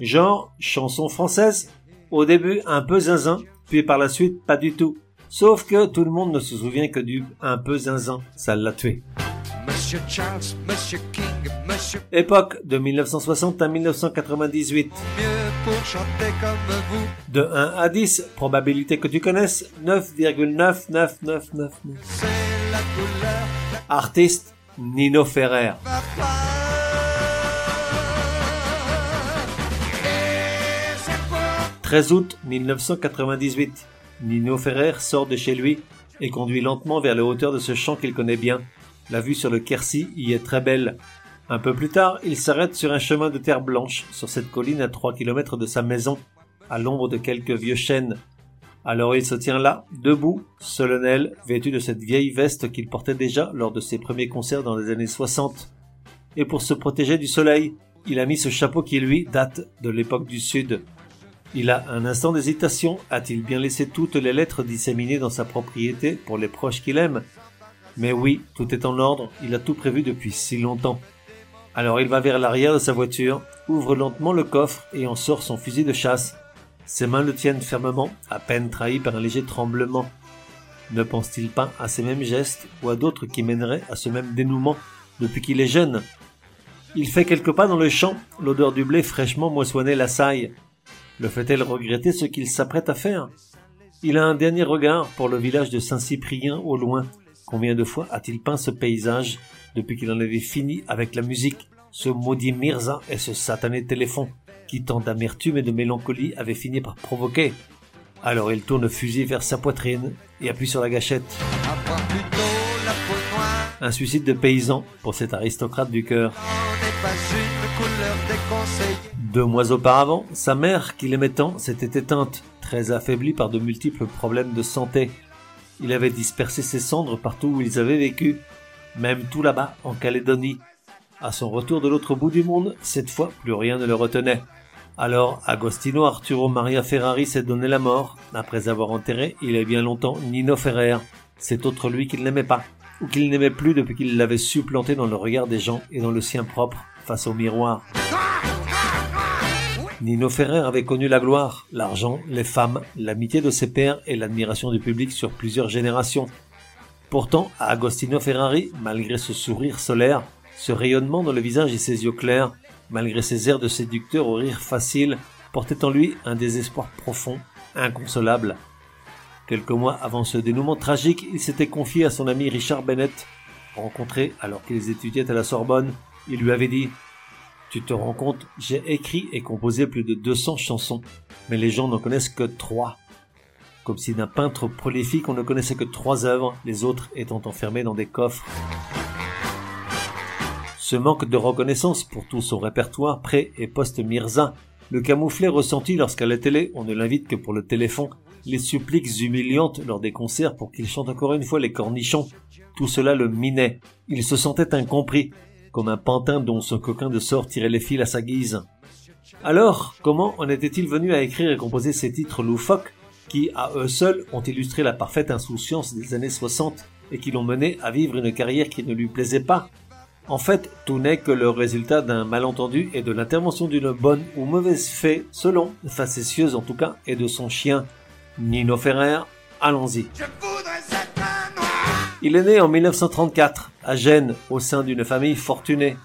Genre, chanson française, au début un peu zinzin, puis par la suite pas du tout. Sauf que tout le monde ne se souvient que du un peu zinzin, ça l'a tué. Époque de 1960 à 1998. De 1 à 10, probabilité que tu connaisses, 9,99999. Artiste, Nino Ferrer. 13 août 1998. Nino Ferrer sort de chez lui et conduit lentement vers les hauteurs de ce champ qu'il connaît bien. La vue sur le Quercy y est très belle. Un peu plus tard, il s'arrête sur un chemin de terre blanche, sur cette colline à 3 km de sa maison, à l'ombre de quelques vieux chênes. Alors il se tient là, debout, solennel, vêtu de cette vieille veste qu'il portait déjà lors de ses premiers concerts dans les années 60. Et pour se protéger du soleil, il a mis ce chapeau qui lui date de l'époque du Sud. Il a un instant d'hésitation. A-t-il bien laissé toutes les lettres disséminées dans sa propriété pour les proches qu'il aime? Mais oui, tout est en ordre. Il a tout prévu depuis si longtemps. Alors il va vers l'arrière de sa voiture, ouvre lentement le coffre et en sort son fusil de chasse. Ses mains le tiennent fermement, à peine trahi par un léger tremblement. Ne pense-t-il pas à ces mêmes gestes ou à d'autres qui mèneraient à ce même dénouement depuis qu'il est jeune? Il fait quelques pas dans le champ, l'odeur du blé fraîchement moissonné l'assaille. Le fait-elle regretter ce qu'il s'apprête à faire? Il a un dernier regard pour le village de Saint-Cyprien au loin. Combien de fois a-t-il peint ce paysage depuis qu'il en avait fini avec la musique, ce maudit Mirza et ce satané téléphone qui tant d'amertume et de mélancolie avait fini par provoquer Alors il tourne le fusil vers sa poitrine et appuie sur la gâchette. Un suicide de paysan pour cet aristocrate du cœur. Deux mois auparavant, sa mère, qu'il aimait tant, s'était éteinte, très affaiblie par de multiples problèmes de santé. Il avait dispersé ses cendres partout où ils avaient vécu, même tout là-bas, en Calédonie. À son retour de l'autre bout du monde, cette fois, plus rien ne le retenait. Alors, Agostino Arturo Maria Ferrari s'est donné la mort, après avoir enterré, il y a bien longtemps, Nino Ferrer, cet autre lui qu'il n'aimait pas, ou qu'il n'aimait plus depuis qu'il l'avait supplanté dans le regard des gens et dans le sien propre, face au miroir. Nino Ferrer avait connu la gloire, l'argent, les femmes, l'amitié de ses pairs et l'admiration du public sur plusieurs générations. Pourtant, à Agostino Ferrari, malgré ce sourire solaire, ce rayonnement dans le visage et ses yeux clairs, malgré ses airs de séducteur au rire facile, portait en lui un désespoir profond, inconsolable. Quelques mois avant ce dénouement tragique, il s'était confié à son ami Richard Bennett. Rencontré alors qu'ils étudiaient à la Sorbonne, il lui avait dit tu te rends compte, j'ai écrit et composé plus de 200 chansons, mais les gens n'en connaissent que trois. Comme si d'un peintre prolifique on ne connaissait que trois œuvres, les autres étant enfermées dans des coffres. Ce manque de reconnaissance pour tout son répertoire pré- et post-Mirza, le camouflet ressenti lorsqu'à la télé on ne l'invite que pour le téléphone, les suppliques humiliantes lors des concerts pour qu'il chante encore une fois les cornichons, tout cela le minait. Il se sentait incompris, comme un pantin dont son coquin de sort tirait les fils à sa guise. Alors, comment en était-il venu à écrire et composer ces titres loufoques qui, à eux seuls, ont illustré la parfaite insouciance des années 60 et qui l'ont mené à vivre une carrière qui ne lui plaisait pas? En fait, tout n'est que le résultat d'un malentendu et de l'intervention d'une bonne ou mauvaise fée, selon, facétieuse en tout cas, et de son chien, Nino Ferrer. Allons-y. Il est né en 1934 à Gênes au sein d'une famille fortunée.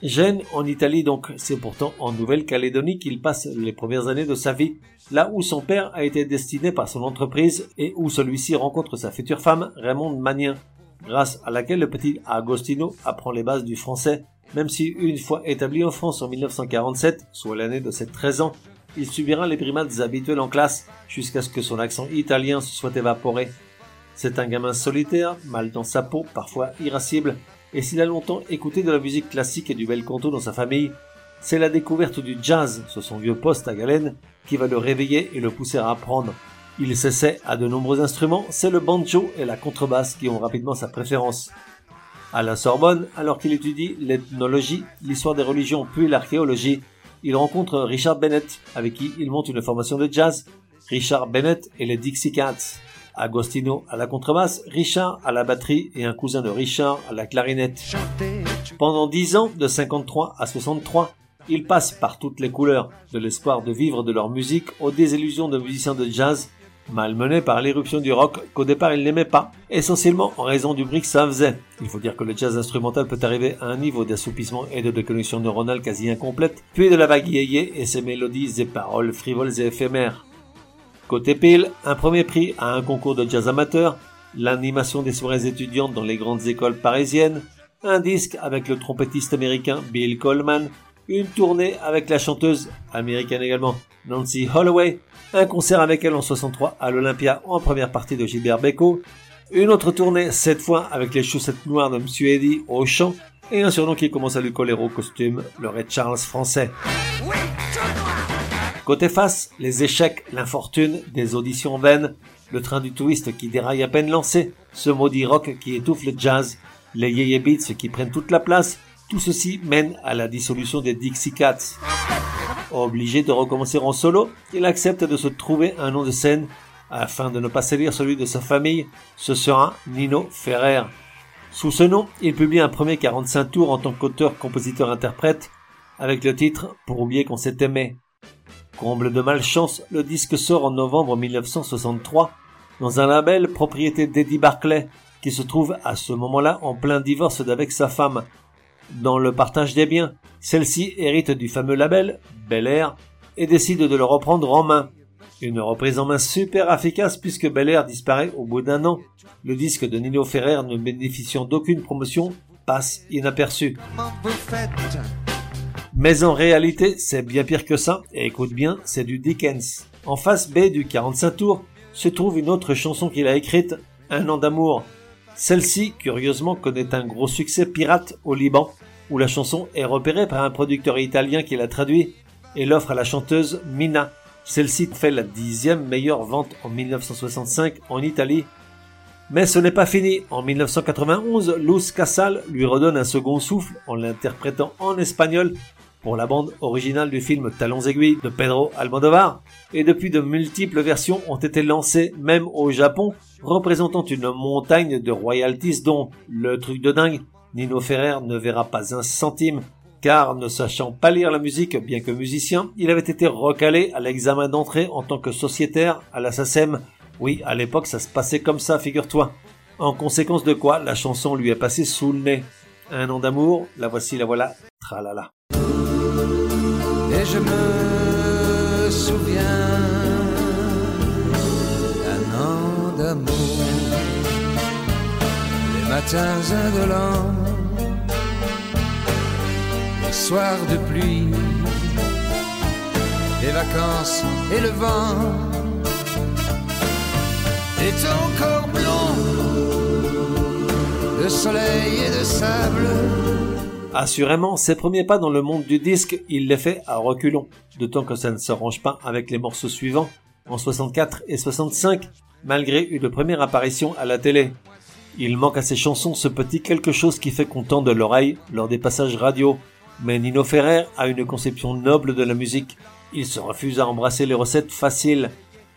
Gênes en Italie donc, c'est pourtant en Nouvelle-Calédonie qu'il passe les premières années de sa vie, là où son père a été destiné par son entreprise et où celui-ci rencontre sa future femme Raymond Magnin, grâce à laquelle le petit Agostino apprend les bases du français, même si une fois établi en France en 1947, soit l'année de ses 13 ans, il subira les brimades habituelles en classe jusqu'à ce que son accent italien se soit évaporé. C'est un gamin solitaire, mal dans sa peau, parfois irascible, et s'il a longtemps écouté de la musique classique et du bel canto dans sa famille, c'est la découverte du jazz sur son vieux poste à Galène qui va le réveiller et le pousser à apprendre. Il s'essaie à de nombreux instruments, c'est le banjo et la contrebasse qui ont rapidement sa préférence. À la Sorbonne, alors qu'il étudie l'ethnologie, l'histoire des religions puis l'archéologie, il rencontre Richard Bennett, avec qui il monte une formation de jazz. Richard Bennett et les Dixie Cats. Agostino à la contrebasse, Richard à la batterie et un cousin de Richard à la clarinette. Pendant dix ans, de 53 à 63, ils passent par toutes les couleurs, de l'espoir de vivre de leur musique aux désillusions de musiciens de jazz malmené par l'éruption du rock qu'au départ il n'aimait pas, essentiellement en raison du bruit que ça faisait. Il faut dire que le jazz instrumental peut arriver à un niveau d'assoupissement et de déconnexion neuronale quasi incomplète, puis de la vague et ses mélodies et paroles frivoles et éphémères. Côté pile, un premier prix à un concours de jazz amateur, l'animation des soirées étudiantes dans les grandes écoles parisiennes, un disque avec le trompettiste américain Bill Coleman, une tournée avec la chanteuse, américaine également, Nancy Holloway, un concert avec elle en 63 à l'Olympia en première partie de Gilbert Bécaud, une autre tournée cette fois avec les chaussettes noires de Monsieur Eddy au chant et un surnom qui commence à lui coller au costume, le Red Charles français. Côté face, les échecs, l'infortune, des auditions vaines, le train du twist qui déraille à peine lancé, ce maudit rock qui étouffe le jazz, les yeye beats qui prennent toute la place, tout ceci mène à la dissolution des Dixie Cats. Obligé de recommencer en solo, il accepte de se trouver un nom de scène afin de ne pas salir celui de sa famille. Ce sera Nino Ferrer. Sous ce nom, il publie un premier 45 tours en tant qu'auteur, compositeur, interprète, avec le titre Pour oublier qu'on s'est aimé. Comble de malchance, le disque sort en novembre 1963 dans un label propriété d'Eddie Barclay, qui se trouve à ce moment-là en plein divorce d'avec sa femme. Dans le partage des biens, celle-ci hérite du fameux label Bel Air et décide de le reprendre en main. Une reprise en main super efficace puisque Bel Air disparaît au bout d'un an. Le disque de Nino Ferrer ne bénéficiant d'aucune promotion passe inaperçu. Mais en réalité, c'est bien pire que ça, et écoute bien, c'est du Dickens. En face B du 45 tours se trouve une autre chanson qu'il a écrite, Un an d'amour, celle-ci, curieusement, connaît un gros succès pirate au Liban, où la chanson est repérée par un producteur italien qui l'a traduit et l'offre à la chanteuse Mina. Celle-ci fait la dixième meilleure vente en 1965 en Italie. Mais ce n'est pas fini. En 1991, Luz Casal lui redonne un second souffle en l'interprétant en espagnol pour la bande originale du film Talons aiguilles de Pedro Almodovar, et depuis de multiples versions ont été lancées même au Japon, représentant une montagne de royalties dont, le truc de dingue, Nino Ferrer ne verra pas un centime, car ne sachant pas lire la musique bien que musicien, il avait été recalé à l'examen d'entrée en tant que sociétaire à la SACEM. Oui, à l'époque ça se passait comme ça, figure-toi. En conséquence de quoi, la chanson lui est passée sous le nez. Un an d'amour, la voici, la voilà, tralala et je me souviens d'un an d'amour, les matins indolents, les soirs de pluie, les vacances et le vent, et ton corps blond de soleil et de sable Assurément, ses premiers pas dans le monde du disque, il les fait à reculons, d'autant que ça ne s'arrange pas avec les morceaux suivants, en 64 et 65, malgré une première apparition à la télé. Il manque à ses chansons ce petit quelque chose qui fait content de l'oreille lors des passages radio, mais Nino Ferrer a une conception noble de la musique. Il se refuse à embrasser les recettes faciles,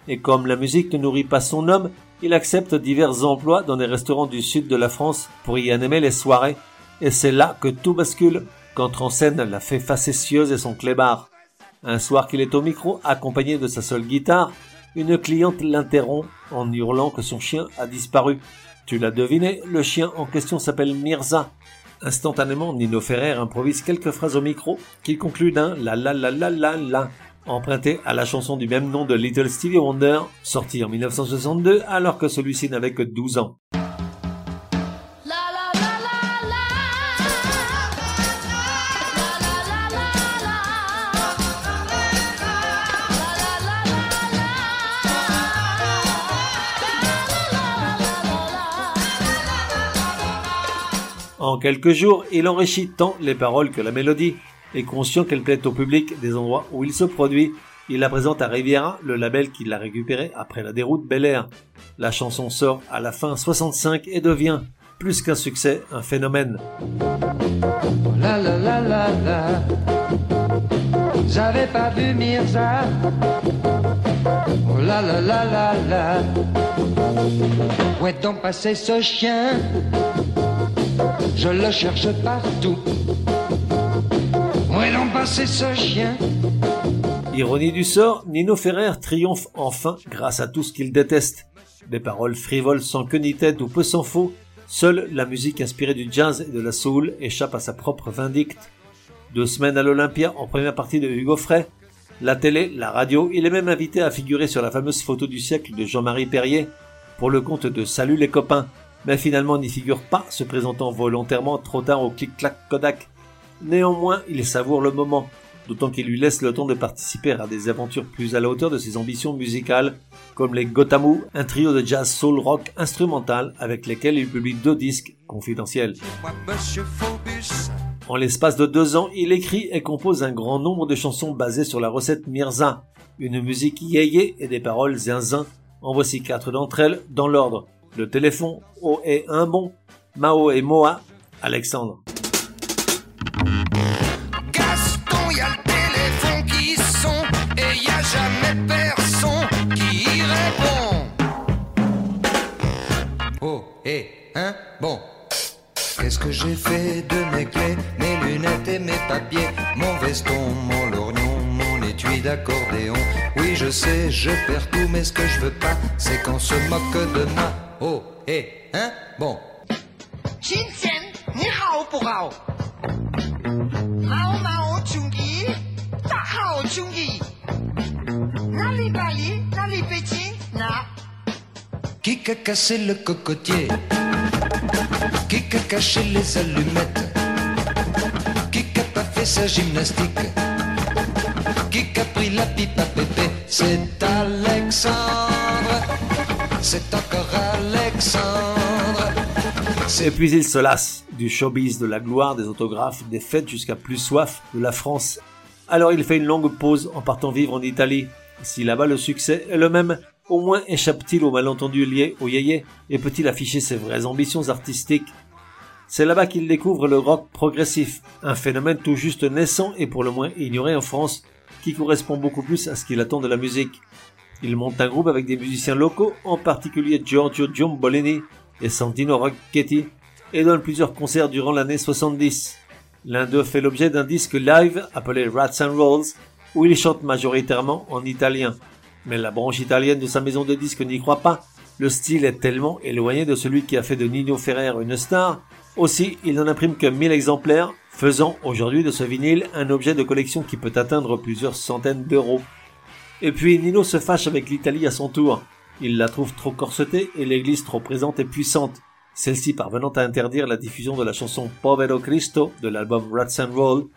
et comme la musique ne nourrit pas son homme, il accepte divers emplois dans des restaurants du sud de la France pour y animer les soirées et c'est là que tout bascule qu'entre en scène la fée facétieuse et son clébard. Un soir qu'il est au micro, accompagné de sa seule guitare, une cliente l'interrompt en hurlant que son chien a disparu. Tu l'as deviné, le chien en question s'appelle Mirza. Instantanément, Nino Ferrer improvise quelques phrases au micro qui concluent d'un la la la la la la, emprunté à la chanson du même nom de Little Stevie Wonder, sortie en 1962 alors que celui-ci n'avait que 12 ans. En quelques jours, il enrichit tant les paroles que la mélodie. et conscient qu'elle plaît au public des endroits où il se produit, il la présente à Riviera, le label qui l'a récupéré après la déroute Bel Air. La chanson sort à la fin 65 et devient, plus qu'un succès, un phénomène. La la la. J'avais pas vu Mirza. Oh la la la la la. Où est donc passé ce chien? Je le cherche partout. Où est donc passé ce chien? Ironie du sort, Nino Ferrer triomphe enfin grâce à tout ce qu'il déteste. Des paroles frivoles sans queue ni tête ou peu s'en faut, seule la musique inspirée du jazz et de la soul échappe à sa propre vindicte. Deux semaines à l'Olympia en première partie de Hugo Frey, la télé, la radio, il est même invité à figurer sur la fameuse photo du siècle de Jean-Marie Perrier pour le compte de Salut les copains, mais finalement n'y figure pas, se présentant volontairement trop tard au clic-clac Kodak. Néanmoins, il savoure le moment, d'autant qu'il lui laisse le temps de participer à des aventures plus à la hauteur de ses ambitions musicales, comme les Gotamu, un trio de jazz soul rock instrumental avec lesquels il publie deux disques confidentiels. En l'espace de deux ans, il écrit et compose un grand nombre de chansons basées sur la recette Mirza, une musique yéyé et des paroles zinzin. En voici quatre d'entre elles dans l'ordre. Le téléphone, O et un bon, Mao et Moa, Alexandre. Gaston, le téléphone qui et jamais personne qui répond. Oh, et un bon. Qu'est-ce que j'ai fait de mes clés, mes lunettes et mes papiers, mon veston, mon lorgnon, mon étui d'accordéon Oui, je sais, je perds tout, mais ce que je veux pas, c'est qu'on se moque de moi oh, hé, hein? Bon. Shinsen, ni hao pour hao. Hao mao chungi, ta hao chungi. Nali Bali, nali Beijing, na. Qui a cassé le cocotier Qui a caché les allumettes Qui a pas fait sa gymnastique Qui a pris la pipe à pépé C'est Alexandre. C'est encore Alexandre Et puis il se lasse du showbiz, de la gloire, des autographes, des fêtes jusqu'à plus soif de la France. Alors il fait une longue pause en partant vivre en Italie. Si là-bas le succès est le même, au moins échappe-t-il aux malentendus liés au yéyé et peut-il afficher ses vraies ambitions artistiques? C'est là-bas qu'il découvre le rock progressif, un phénomène tout juste naissant et pour le moins ignoré en France, qui correspond beaucoup plus à ce qu'il attend de la musique. Il monte un groupe avec des musiciens locaux, en particulier Giorgio Giombolini et Santino Rocchetti, et donne plusieurs concerts durant l'année 70. L'un d'eux fait l'objet d'un disque live appelé Rats and Rolls, où il chante majoritairement en italien. Mais la branche italienne de sa maison de disques n'y croit pas. Le style est tellement éloigné de celui qui a fait de Nino Ferrer une star. Aussi, il n'en imprime que 1000 exemplaires, faisant aujourd'hui de ce vinyle un objet de collection qui peut atteindre plusieurs centaines d'euros. Et puis Nino se fâche avec l'Italie à son tour. Il la trouve trop corsetée et l'église trop présente et puissante. Celle-ci parvenant à interdire la diffusion de la chanson Povero Cristo de l'album Rats and Roll,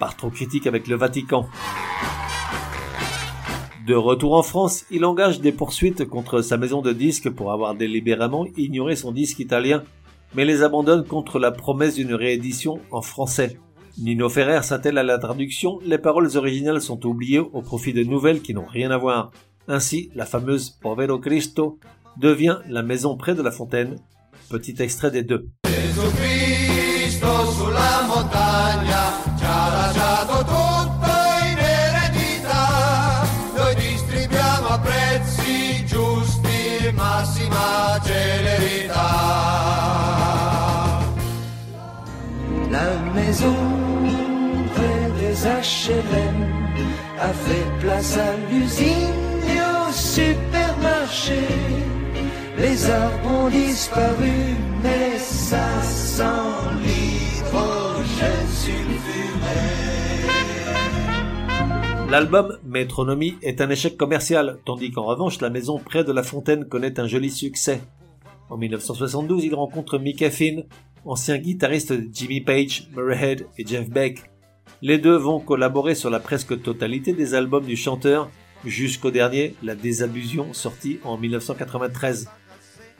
par trop critique avec le Vatican. De retour en France, il engage des poursuites contre sa maison de disques pour avoir délibérément ignoré son disque italien, mais les abandonne contre la promesse d'une réédition en français. Nino Ferrer s'attelle à la traduction, les paroles originales sont oubliées au profit de nouvelles qui n'ont rien à voir. Ainsi, la fameuse Povero Cristo devient la maison près de la fontaine. Petit extrait des deux. Cristo sulla L'album Métronomie est un échec commercial, tandis qu'en revanche la maison près de la fontaine connaît un joli succès. En 1972, il rencontre Mick Finn, ancien guitariste de Jimmy Page, Murray Head et Jeff Beck. Les deux vont collaborer sur la presque totalité des albums du chanteur, jusqu'au dernier, La Désabusion, sorti en 1993.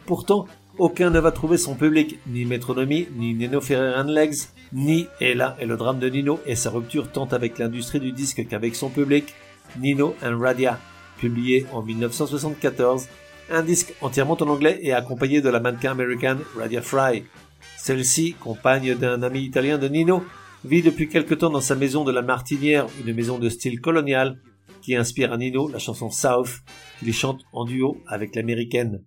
Pourtant, aucun ne va trouver son public, ni Metronomy, ni Nino Ferrer and Legs, ni, et là est le drame de Nino et sa rupture tant avec l'industrie du disque qu'avec son public, Nino and Radia, publié en 1974, un disque entièrement en anglais et accompagné de la mannequin américaine Radia Fry. Celle-ci, compagne d'un ami italien de Nino, vit depuis quelque temps dans sa maison de la Martinière, une maison de style colonial, qui inspire à Nino la chanson South, qu'il chante en duo avec l'américaine.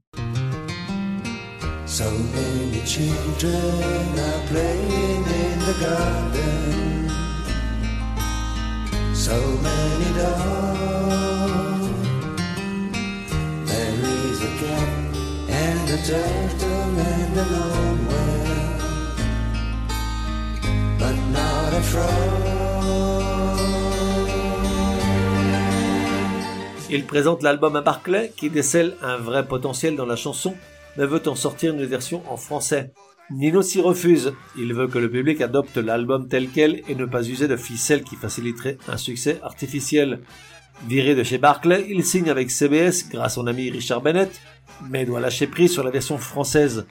So many children are playing in the garden. So many dogs. Il présente l'album à Barclay qui décèle un vrai potentiel dans la chanson mais veut en sortir une version en français. Nino s'y refuse. Il veut que le public adopte l'album tel quel et ne pas user de ficelles qui faciliteraient un succès artificiel. Viré de chez Barclay, il signe avec CBS grâce à son ami Richard Bennett, mais doit lâcher prise sur la version française.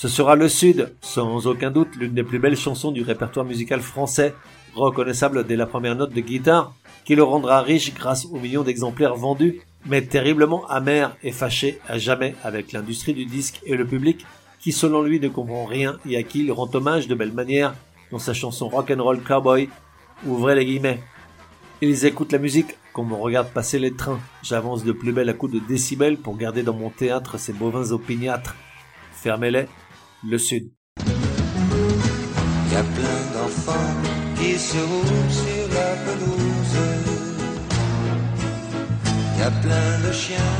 Ce sera Le Sud, sans aucun doute l'une des plus belles chansons du répertoire musical français, reconnaissable dès la première note de guitare, qui le rendra riche grâce aux millions d'exemplaires vendus mais terriblement amer et fâché à jamais avec l'industrie du disque et le public qui selon lui ne comprend rien et à qui il rend hommage de belle manière dans sa chanson Rock and Roll Cowboy. Ouvrez les guillemets. Ils écoutent la musique comme on regarde passer les trains. J'avance de plus belle à coups de décibels pour garder dans mon théâtre ces bovins opiniâtres. Fermez-les. Le Sud. Y a plein d'enfants qui se roulent sur la pelouse. Y a plein de chiens.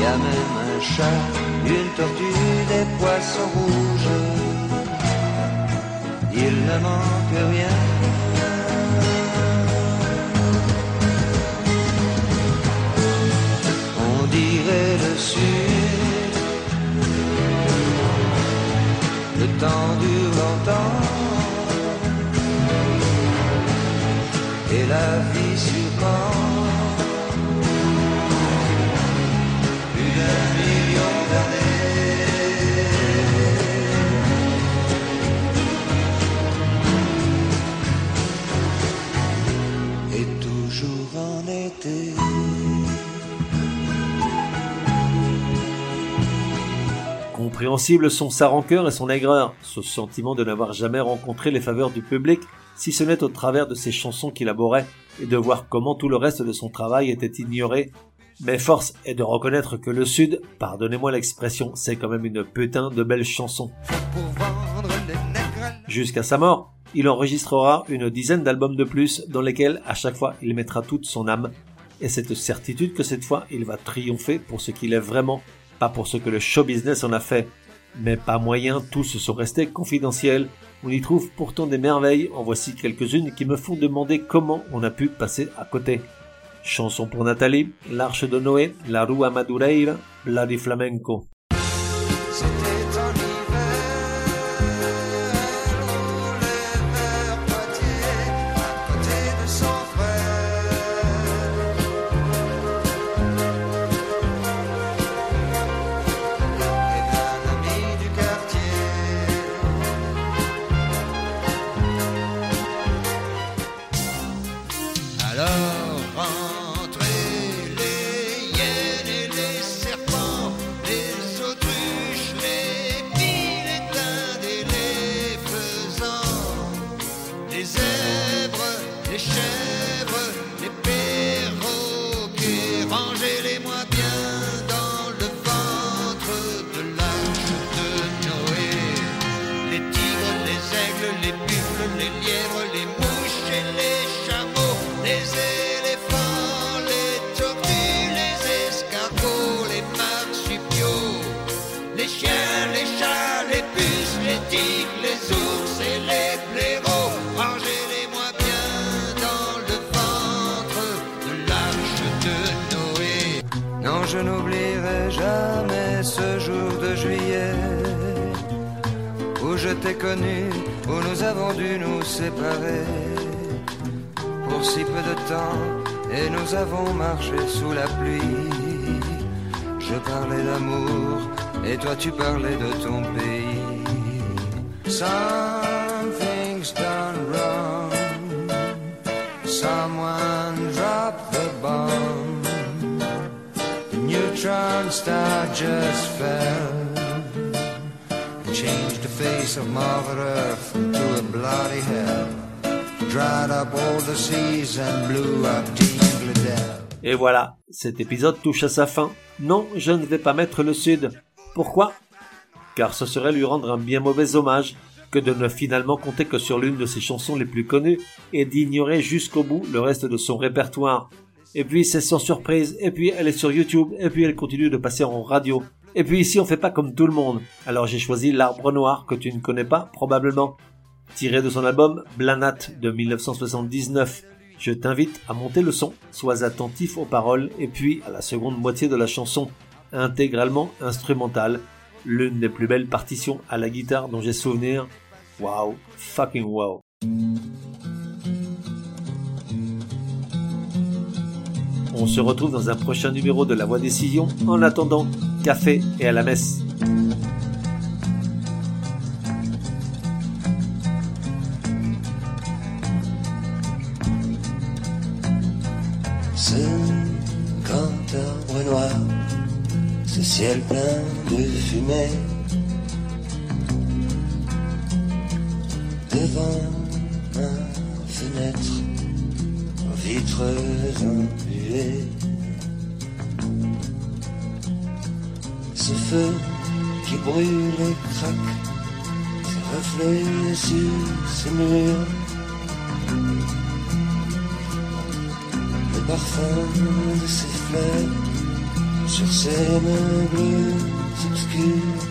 Y a même un chat, une tortue, des poissons rouges. Il ne manque rien. Compréhensibles sont sa rancœur et son aigreur, ce sentiment de n'avoir jamais rencontré les faveurs du public, si ce n'est au travers de ses chansons qu'il abhorrait, et de voir comment tout le reste de son travail était ignoré. Mais force est de reconnaître que le Sud, pardonnez-moi l'expression, c'est quand même une putain de belle chanson. Jusqu'à sa mort, il enregistrera une dizaine d'albums de plus dans lesquels à chaque fois il mettra toute son âme, et cette certitude que cette fois il va triompher pour ce qu'il est vraiment, pas pour ce que le show business en a fait. Mais pas moyen, tous sont restés confidentiels. On y trouve pourtant des merveilles, en voici quelques-unes qui me font demander comment on a pu passer à côté. Chanson pour Nathalie, L'Arche de Noé, La Rua Madureira, Bloody Flamenco. Alors je n'oublierai jamais ce jour de juillet où je t'ai connu, où nous avons dû nous séparer pour si peu de temps, et nous avons marché sous la pluie. je parlais d'amour et toi tu parlais de ton pays. Done wrong. Someone dropped the. The face of Mother Earth into a bloody hell. Dried up all the seas and blew up. Et voilà, cet épisode touche à sa fin. Non, je ne vais pas mettre le Sud. Pourquoi? Car ce serait lui rendre un bien mauvais hommage que de ne finalement compter que sur l'une de ses chansons les plus connues et d'ignorer jusqu'au bout le reste de son répertoire. Et puis c'est sans surprise, et puis elle est sur YouTube, et puis elle continue de passer en radio. Et puis ici on fait pas comme tout le monde. Alors j'ai choisi L'arbre noir que tu ne connais pas probablement. Tiré de son album Blanat de 1979. Je t'invite à monter le son, sois attentif aux paroles et puis à la seconde moitié de la chanson, intégralement instrumentale, l'une des plus belles partitions à la guitare dont j'ai souvenir. Wow, fucking wow. On se retrouve dans un prochain numéro de La Voix des Sillons. En attendant, café et à la messe. Ciel plein de fumée. Devant ma fenêtre, aux vitres Ce feu qui brûle et craque, ses reflets sur ces murs. le parfum de ses fleurs sur ces meubles obscurs.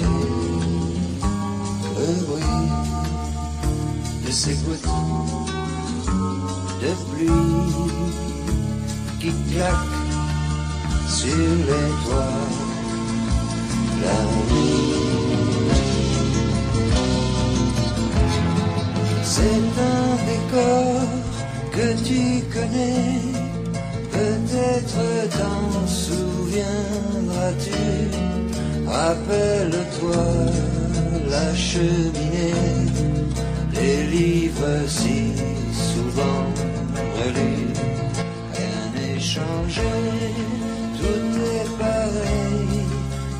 Et le bruit de ces gouttes de pluie qui claquent sur les toits la nuit. C'est un décor que tu connais, peut-être t'en souviendras-tu. Rappelle-toi la cheminée, les livres si souvent Rien n'est changé, tout est pareil,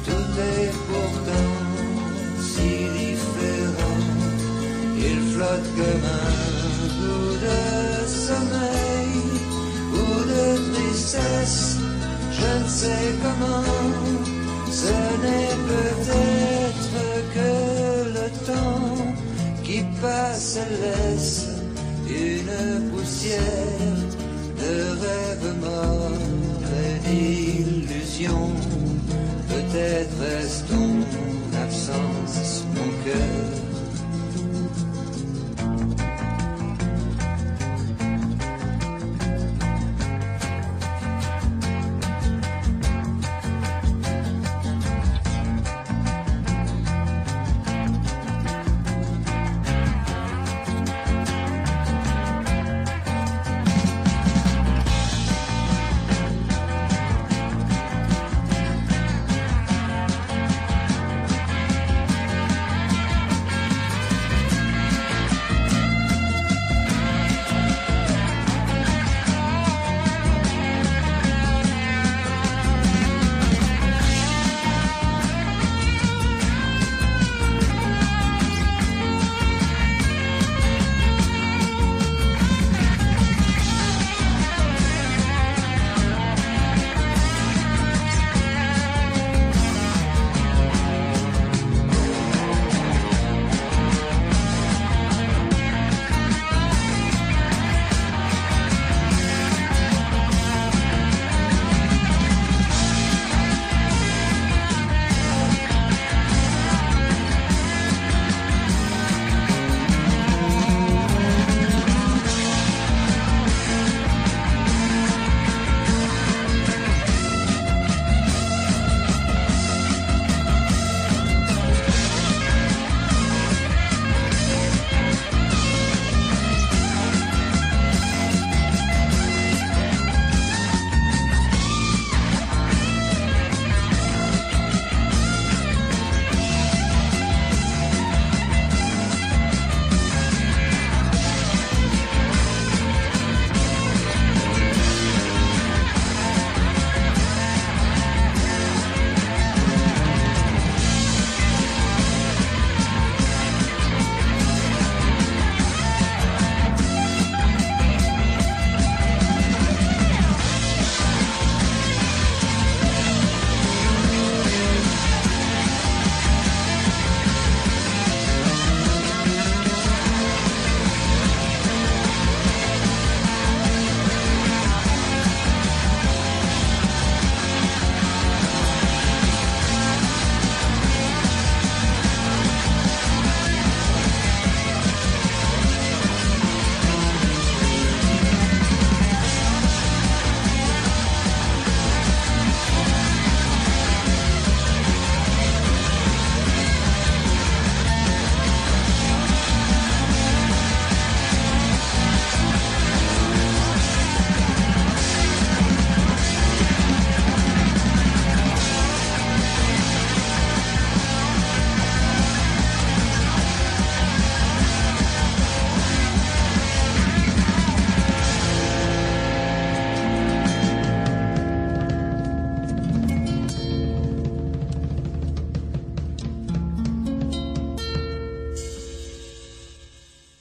tout est pourtant si différent. Il flotte comme un bout de sommeil ou de tristesse, je ne sais comment. Ce n'est peut-être que le temps qui passe laisse une poussière de rêves morts et d'illusions. Peut-être est-ce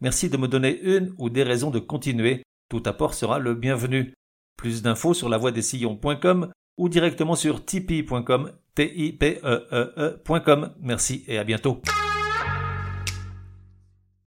merci de me donner une ou des raisons de continuer. Tout apport sera le bienvenu. Plus d'infos sur lavoidessillons.com ou directement sur tipeee.com, e e, e Merci et à bientôt.